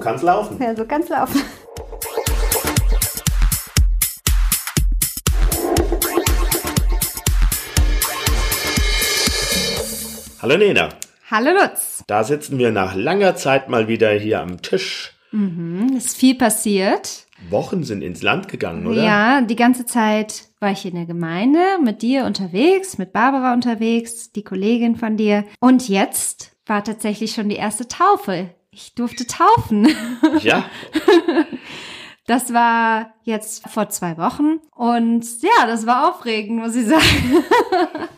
kann's laufen. Ja, so kann's laufen. Hallo Nena. Hallo Lutz. Da sitzen wir nach langer Zeit mal wieder hier am Tisch. Mhm, ist viel passiert. Wochen sind ins Land gegangen, oder? Ja, die ganze Zeit war ich in der Gemeinde mit dir unterwegs, mit Barbara unterwegs, die Kollegin von dir. Und jetzt war tatsächlich schon die erste Taufe. Ich durfte taufen. Ja. Das war jetzt vor zwei Wochen. Und ja, das war aufregend, muss ich sagen.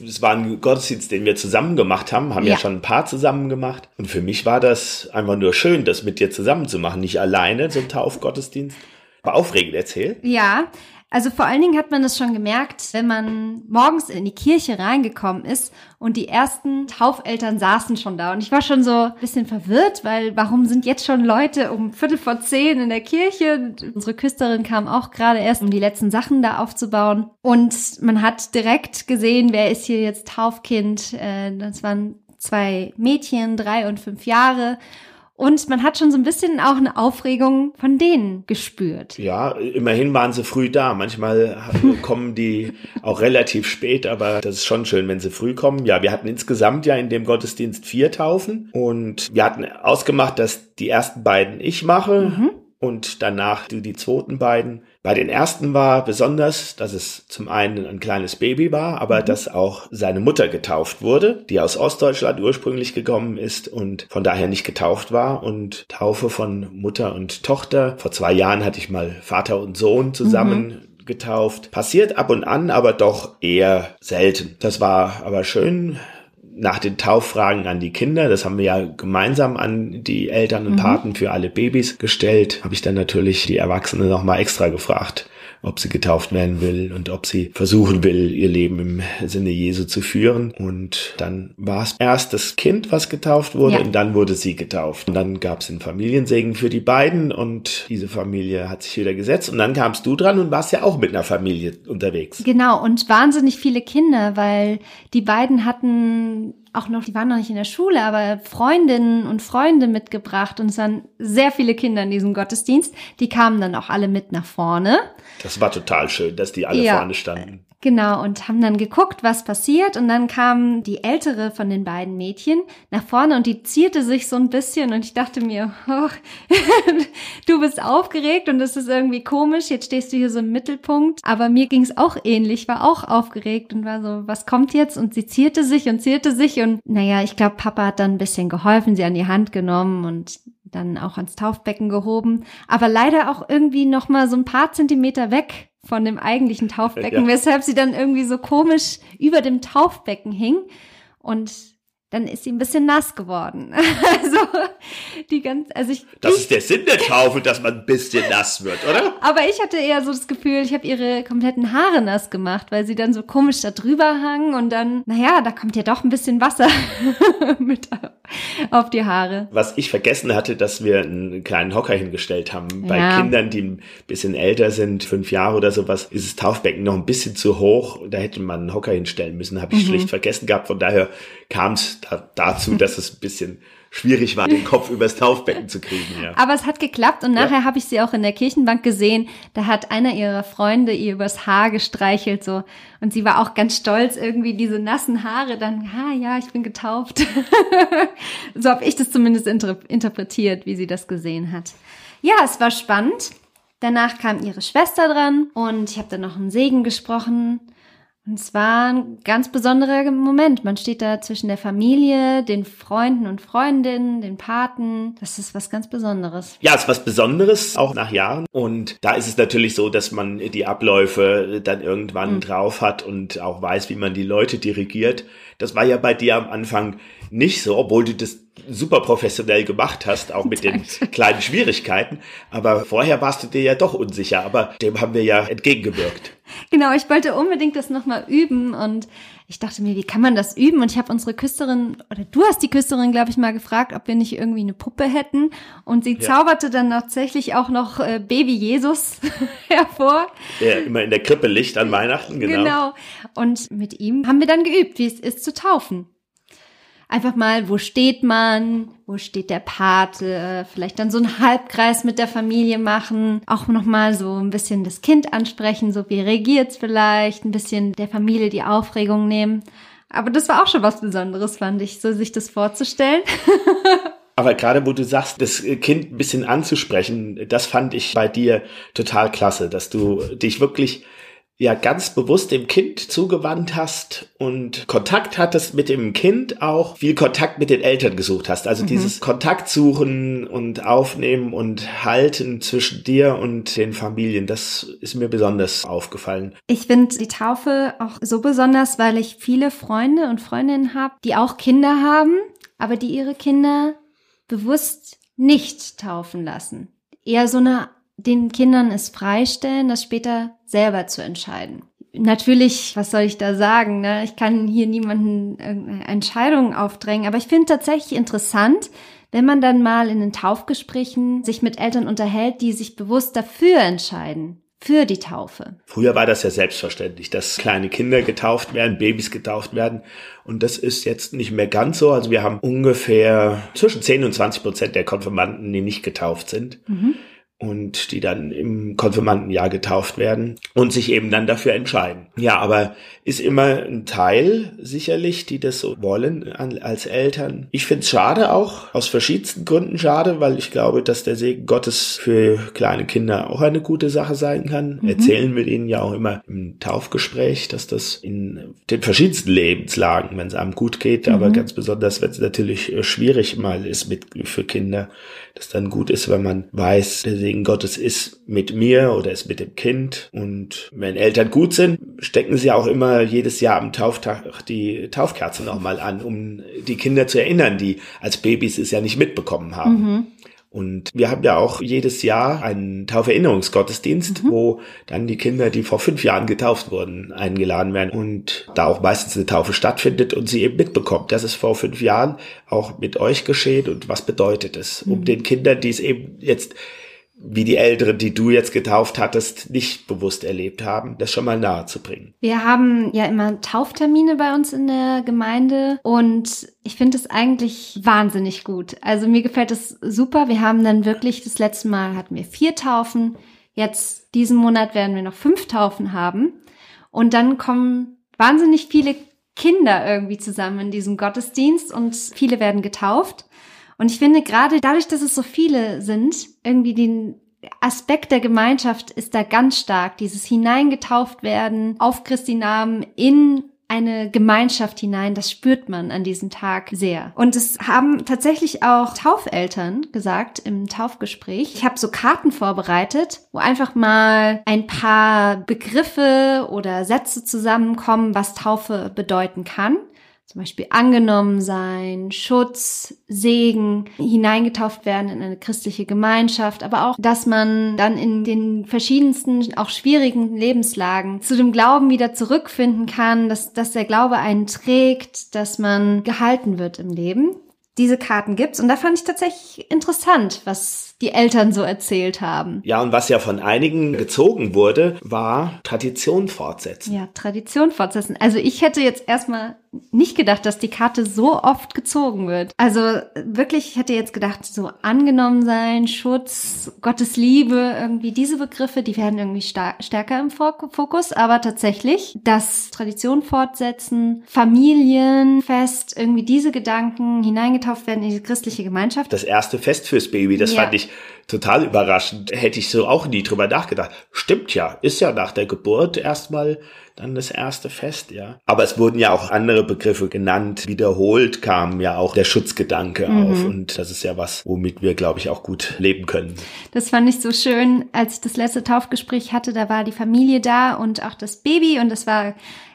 Das war ein Gottesdienst, den wir zusammen gemacht haben, haben ja. Ja. schon ein paar zusammen gemacht. Und für mich war das einfach nur schön, das mit dir zusammen zu machen. Nicht alleine, so ein Taufgottesdienst. War aufregend, erzähl. Ja, also vor allen Dingen hat man das schon gemerkt, wenn man morgens in die Kirche reingekommen ist und die ersten Taufeltern saßen schon da. Und ich war schon so ein bisschen verwirrt, weil warum sind jetzt schon Leute um Viertel vor zehn in der Kirche? Unsere Küsterin kam auch gerade erst, um die letzten Sachen da aufzubauen. Und man hat direkt gesehen, wer ist hier jetzt Taufkind. Äh, Das waren zwei Mädchen, drei und fünf Jahre. Und man hat schon so ein bisschen auch eine Aufregung von denen gespürt. Ja, immerhin waren sie früh da. Manchmal kommen die auch relativ spät, aber das ist schon schön, wenn sie früh kommen. Ja, wir hatten insgesamt ja in dem Gottesdienst vier Taufen und wir hatten ausgemacht, dass die ersten beiden ich mache und danach die, die zweiten beiden. Bei den ersten war besonders, dass es zum einen ein kleines Baby war, aber dass auch seine Mutter getauft wurde, die aus Ostdeutschland ursprünglich gekommen ist und von daher nicht getauft war. Und Taufe von Mutter und Tochter. Vor zwei Jahren hatte ich mal Vater und Sohn zusammen getauft. Passiert ab und an, aber doch eher selten. Das war aber schön nach den Tauffragen an die Kinder, das haben wir ja gemeinsam an die Eltern und Paten für alle Babys gestellt, habe ich dann natürlich die Erwachsene nochmal extra gefragt, ob sie getauft werden will und ob sie versuchen will, ihr Leben im Sinne Jesu zu führen. Und dann war es erst das Kind, was getauft wurde, Ja. und dann wurde sie getauft. Und dann gab es den Familiensegen für die beiden und diese Familie hat sich wieder gesetzt. Und dann kamst du dran und warst ja auch mit einer Familie unterwegs. Genau, und wahnsinnig viele Kinder, weil die beiden hatten auch noch, die waren noch nicht in der Schule, aber Freundinnen und Freunde mitgebracht und es waren sehr viele Kinder in diesem Gottesdienst. Die kamen dann auch alle mit nach vorne. Das war total schön, dass die alle Ja. vorne standen. Genau, und haben dann geguckt, was passiert. Und dann kam die ältere von den beiden Mädchen nach vorne und die zierte sich so ein bisschen. Und ich dachte mir, oh, du bist aufgeregt und das ist irgendwie komisch. Jetzt stehst du hier so im Mittelpunkt. Aber mir ging es auch ähnlich, war auch aufgeregt und war so, was kommt jetzt? Und sie zierte sich und zierte sich. Und naja, ich glaube, Papa hat dann ein bisschen geholfen, sie an die Hand genommen und dann auch ans Taufbecken gehoben. Aber leider auch irgendwie noch mal so ein paar Zentimeter weg von dem eigentlichen Taufbecken, Ja. weshalb sie dann irgendwie so komisch über dem Taufbecken hing und dann ist sie ein bisschen nass geworden. Also die ganz, also ich, Das ich ist der Sinn der Taufe, dass man ein bisschen nass wird, oder? aber ich hatte eher so das Gefühl, ich habe ihre kompletten Haare nass gemacht, weil sie dann so komisch da drüber hangen und dann, naja, da kommt ja doch ein bisschen Wasser mit auf die Haare. Was ich vergessen hatte, dass wir einen kleinen Hocker hingestellt haben. Bei Ja. Kindern, die ein bisschen älter sind, fünf Jahre oder sowas, ist das Taufbecken noch ein bisschen zu hoch. Da hätte man einen Hocker hinstellen müssen. Habe ich schlicht vergessen gehabt. Von daher kam es da, dazu, dass es ein bisschen schwierig war, den Kopf übers Taufbecken zu kriegen. Ja. Aber es hat geklappt und nachher habe ich sie auch in der Kirchenbank gesehen. Da hat einer ihrer Freunde ihr übers Haar gestreichelt so und sie war auch ganz stolz irgendwie diese nassen Haare dann, ha ja, ich bin getauft. so habe ich das zumindest inter interpretiert, wie sie das gesehen hat. Ja, es war spannend. Danach kam ihre Schwester dran und ich habe dann noch einen Segen gesprochen. Und es war ein ganz besonderer Moment. Man steht da zwischen der Familie, den Freunden und Freundinnen, den Paten. Das ist was ganz Besonderes. Ja, ist was Besonderes, auch nach Jahren. Und da ist es natürlich so, dass man die Abläufe dann irgendwann drauf hat und auch weiß, wie man die Leute dirigiert. Das war ja bei dir am Anfang nicht so, obwohl du das super professionell gemacht hast, auch mit den kleinen Schwierigkeiten. Aber vorher warst du dir ja doch unsicher, aber dem haben wir ja entgegengewirkt. Genau, ich wollte unbedingt das nochmal üben und ich dachte mir, wie kann man das üben? Und ich habe unsere Küsterin, oder du hast die Küsterin, glaube ich, mal gefragt, ob wir nicht irgendwie eine Puppe hätten. Und sie Ja. zauberte dann tatsächlich auch noch äh, Baby Jesus hervor. Der immer in der Krippe liegt an Weihnachten, genau. Genau. Und mit ihm haben wir dann geübt, wie es ist zu taufen. Einfach mal, wo steht man, wo steht der Pate, vielleicht dann so einen Halbkreis mit der Familie machen, auch nochmal so ein bisschen das Kind ansprechen, so wie reagiert's vielleicht, ein bisschen der Familie die Aufregung nehmen. Aber das war auch schon was Besonderes, fand ich, so sich das vorzustellen. Aber gerade wo du sagst, das Kind ein bisschen anzusprechen, das fand ich bei dir total klasse, dass du dich wirklich ja ganz bewusst dem Kind zugewandt hast und Kontakt hattest mit dem Kind auch viel Kontakt mit den Eltern gesucht hast. Also mhm. dieses Kontakt suchen und aufnehmen und halten zwischen dir und den Familien, das ist mir besonders aufgefallen. Ich finde die Taufe auch so besonders, weil ich viele Freunde und Freundinnen habe, die auch Kinder haben, aber die ihre Kinder bewusst nicht taufen lassen. Eher so eine, den Kindern es freistellen, das später selber zu entscheiden. Natürlich, was soll ich da sagen? Ne? Ich kann hier niemanden Entscheidungen aufdrängen, aber ich finde tatsächlich interessant, wenn man dann mal in den Taufgesprächen sich mit Eltern unterhält, die sich bewusst dafür entscheiden, für die Taufe. Früher war das ja selbstverständlich, dass kleine Kinder getauft werden, Babys getauft werden. Und das ist jetzt nicht mehr ganz so. Also wir haben ungefähr zwischen 10 und 20 Prozent der Konfirmanden, die nicht getauft sind. Mhm und die dann im Konfirmandenjahr getauft werden und sich eben dann dafür entscheiden. Ja, aber ist immer ein Teil sicherlich, die das so wollen als Eltern. Ich finde es schade auch, aus verschiedensten Gründen schade, weil ich glaube, dass der Segen Gottes für kleine Kinder auch eine gute Sache sein kann. Mhm. Erzählen wir ihnen ja auch immer im Taufgespräch, dass das in den verschiedensten Lebenslagen, wenn es einem gut geht, mhm. aber ganz besonders, wenn es natürlich schwierig mal ist mit für Kinder, dass dann gut ist, wenn man weiß, der Segen Gottes ist mit mir oder ist mit dem Kind. Und wenn Eltern gut sind, stecken sie auch immer jedes Jahr am Tauftag die Taufkerze nochmal an, um die Kinder zu erinnern, die als Babys es ja nicht mitbekommen haben. Mhm. Und wir haben ja auch jedes Jahr einen Tauferinnerungsgottesdienst, mhm. wo dann die Kinder, die vor fünf Jahren getauft wurden, eingeladen werden und da auch meistens eine Taufe stattfindet und sie eben mitbekommt, dass es vor fünf Jahren auch mit euch geschieht und was bedeutet es, um mhm. den Kindern, die es eben jetzt wie die Älteren, die du jetzt getauft hattest, nicht bewusst erlebt haben, das schon mal nahe zu bringen. Wir haben ja immer Tauftermine bei uns in der Gemeinde und ich finde es eigentlich wahnsinnig gut. Also mir gefällt es super. Wir haben dann wirklich, das letzte Mal hatten wir vier Taufen. Jetzt diesen Monat werden wir noch fünf Taufen haben. Und dann kommen wahnsinnig viele Kinder irgendwie zusammen in diesem Gottesdienst und viele werden getauft. Und ich finde gerade dadurch, dass es so viele sind, irgendwie den Aspekt der Gemeinschaft ist da ganz stark. Dieses hineingetauft werden auf Christi Namen in eine Gemeinschaft hinein, das spürt man an diesem Tag sehr. Und es haben tatsächlich auch Taufeltern gesagt im Taufgespräch. Ich habe so Karten vorbereitet, wo einfach mal ein paar Begriffe oder Sätze zusammenkommen, was Taufe bedeuten kann zum Beispiel angenommen sein, Schutz, Segen, hineingetauft werden in eine christliche Gemeinschaft, aber auch, dass man dann in den verschiedensten, auch schwierigen Lebenslagen zu dem Glauben wieder zurückfinden kann, dass, dass der Glaube einen trägt, dass man gehalten wird im Leben. Diese Karten gibt's und da fand ich tatsächlich interessant, was die Eltern so erzählt haben. Ja, und was ja von einigen gezogen wurde, war Tradition fortsetzen. Ja, Tradition fortsetzen. Also ich hätte jetzt erstmal nicht gedacht, dass die Karte so oft gezogen wird. Also wirklich, ich hätte jetzt gedacht, so angenommen sein, Schutz, Gottes Liebe, irgendwie diese Begriffe, die werden irgendwie stärker im Fokus. Aber tatsächlich, das Tradition fortsetzen, Familienfest, irgendwie diese Gedanken hineingetauft werden in die christliche Gemeinschaft. Das erste Fest fürs Baby, das ja. fand ich total überraschend. Hätte ich so auch nie drüber nachgedacht. Stimmt ja, ist ja nach der Geburt erstmal dann das erste Fest, ja. Aber es wurden ja auch andere Begriffe genannt. Wiederholt kam ja auch der Schutzgedanke mhm. auf. Und das ist ja was, womit wir, glaube ich, auch gut leben können. Das fand ich so schön, als ich das letzte Taufgespräch hatte. Da war die Familie da und auch das Baby und es war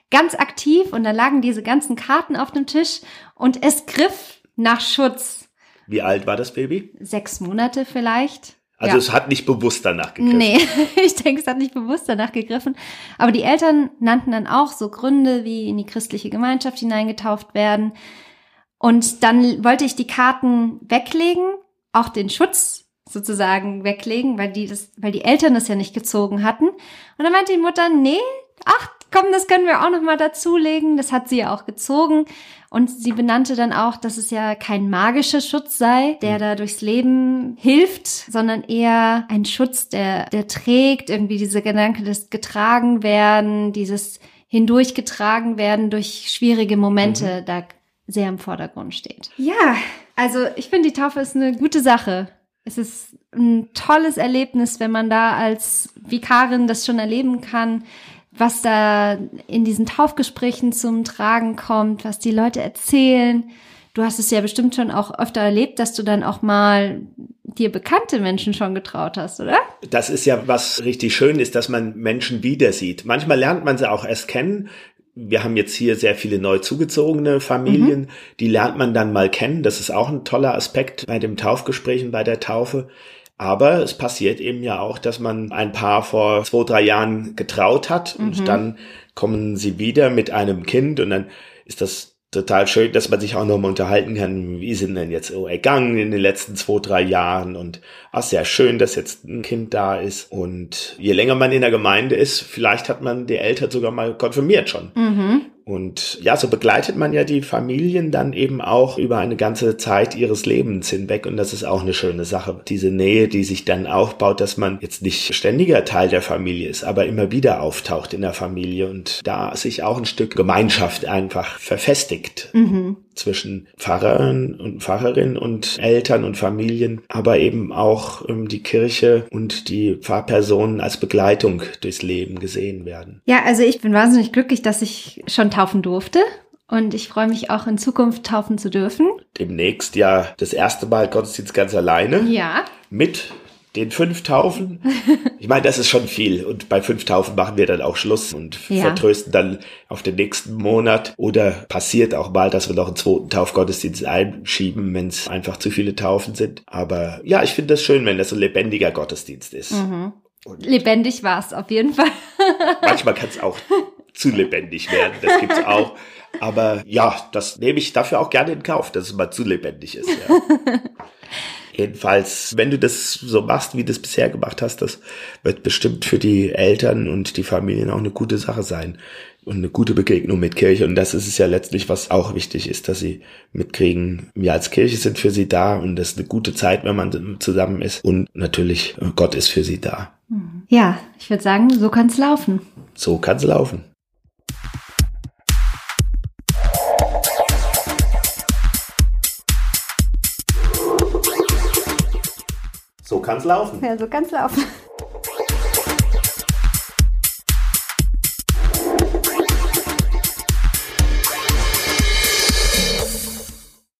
ganz aktiv und da lagen diese ganzen Karten auf dem Tisch und es griff nach Schutz. Wie alt war das Baby? Sechs Monate vielleicht. Also ja. es hat nicht bewusst danach gegriffen. Nee, ich denke, es hat nicht bewusst danach gegriffen. Aber die Eltern nannten dann auch so Gründe, wie in die christliche Gemeinschaft hineingetauft werden. Und dann wollte ich die Karten weglegen, auch den Schutz sozusagen weglegen, weil die das, weil die Eltern das ja nicht gezogen hatten. Und dann meinte die Mutter, nee, ach, komm, das können wir auch noch mal dazulegen. Das hat sie ja auch gezogen. Und sie benannte dann auch, dass es ja kein magischer Schutz sei, der da durchs Leben hilft, sondern eher ein Schutz, der, der trägt, irgendwie diese Gedanke des getragen werden, dieses hindurchgetragen werden durch schwierige Momente, mhm. da sehr im Vordergrund steht. Ja, also ich finde, die Taufe ist eine gute Sache. Es ist ein tolles Erlebnis, wenn man da als Vikarin das schon erleben kann, was da in diesen Taufgesprächen zum Tragen kommt, was die Leute erzählen. Du hast es ja bestimmt schon auch öfter erlebt, dass du dann auch mal dir bekannte Menschen schon getraut hast, oder? Das ist ja was richtig schön ist, dass man Menschen wieder sieht. Manchmal lernt man sie auch erst kennen. Wir haben jetzt hier sehr viele neu zugezogene Familien, mhm. die lernt man dann mal kennen. Das ist auch ein toller Aspekt bei dem Taufgespräch und bei der Taufe. Aber es passiert eben ja auch, dass man ein Paar vor zwei, drei Jahren getraut hat mhm. und dann kommen sie wieder mit einem Kind und dann ist das total schön, dass man sich auch nochmal unterhalten kann, wie sind denn jetzt so ergangen in den letzten zwei, drei Jahren und ach, sehr schön, dass jetzt ein Kind da ist und je länger man in der Gemeinde ist, vielleicht hat man die Eltern sogar mal konfirmiert schon. Mhm. Und ja, so begleitet man ja die Familien dann eben auch über eine ganze Zeit ihres Lebens hinweg. Und das ist auch eine schöne Sache. Diese Nähe, die sich dann aufbaut, dass man jetzt nicht ständiger Teil der Familie ist, aber immer wieder auftaucht in der Familie und da sich auch ein Stück Gemeinschaft einfach verfestigt. Mhm zwischen Pfarrern und Pfarrerinnen und Eltern und Familien, aber eben auch ähm, die Kirche und die Pfarrpersonen als Begleitung durchs Leben gesehen werden. Ja, also ich bin wahnsinnig glücklich, dass ich schon taufen durfte. Und ich freue mich auch in Zukunft taufen zu dürfen. Demnächst ja das erste Mal Gottesdienst ganz alleine. Ja. Mit den fünf Taufen. Ich meine, das ist schon viel. Und bei fünf Taufen machen wir dann auch Schluss und ja. vertrösten dann auf den nächsten Monat. Oder passiert auch mal, dass wir noch einen zweiten Taufgottesdienst einschieben, wenn es einfach zu viele Taufen sind. Aber ja, ich finde das schön, wenn das so ein lebendiger Gottesdienst ist. Mhm. Lebendig war es auf jeden Fall. manchmal kann es auch zu lebendig werden. Das gibt's auch. Aber ja, das nehme ich dafür auch gerne in Kauf, dass es mal zu lebendig ist. Ja. Jedenfalls, wenn du das so machst, wie du es bisher gemacht hast, das wird bestimmt für die Eltern und die Familien auch eine gute Sache sein und eine gute Begegnung mit Kirche. Und das ist es ja letztlich, was auch wichtig ist, dass sie mitkriegen, wir als Kirche sind für sie da und das ist eine gute Zeit, wenn man zusammen ist. Und natürlich, Gott ist für sie da. Ja, ich würde sagen, so kann es laufen. So kann es laufen. Kann's laufen. Ja, so kann's laufen.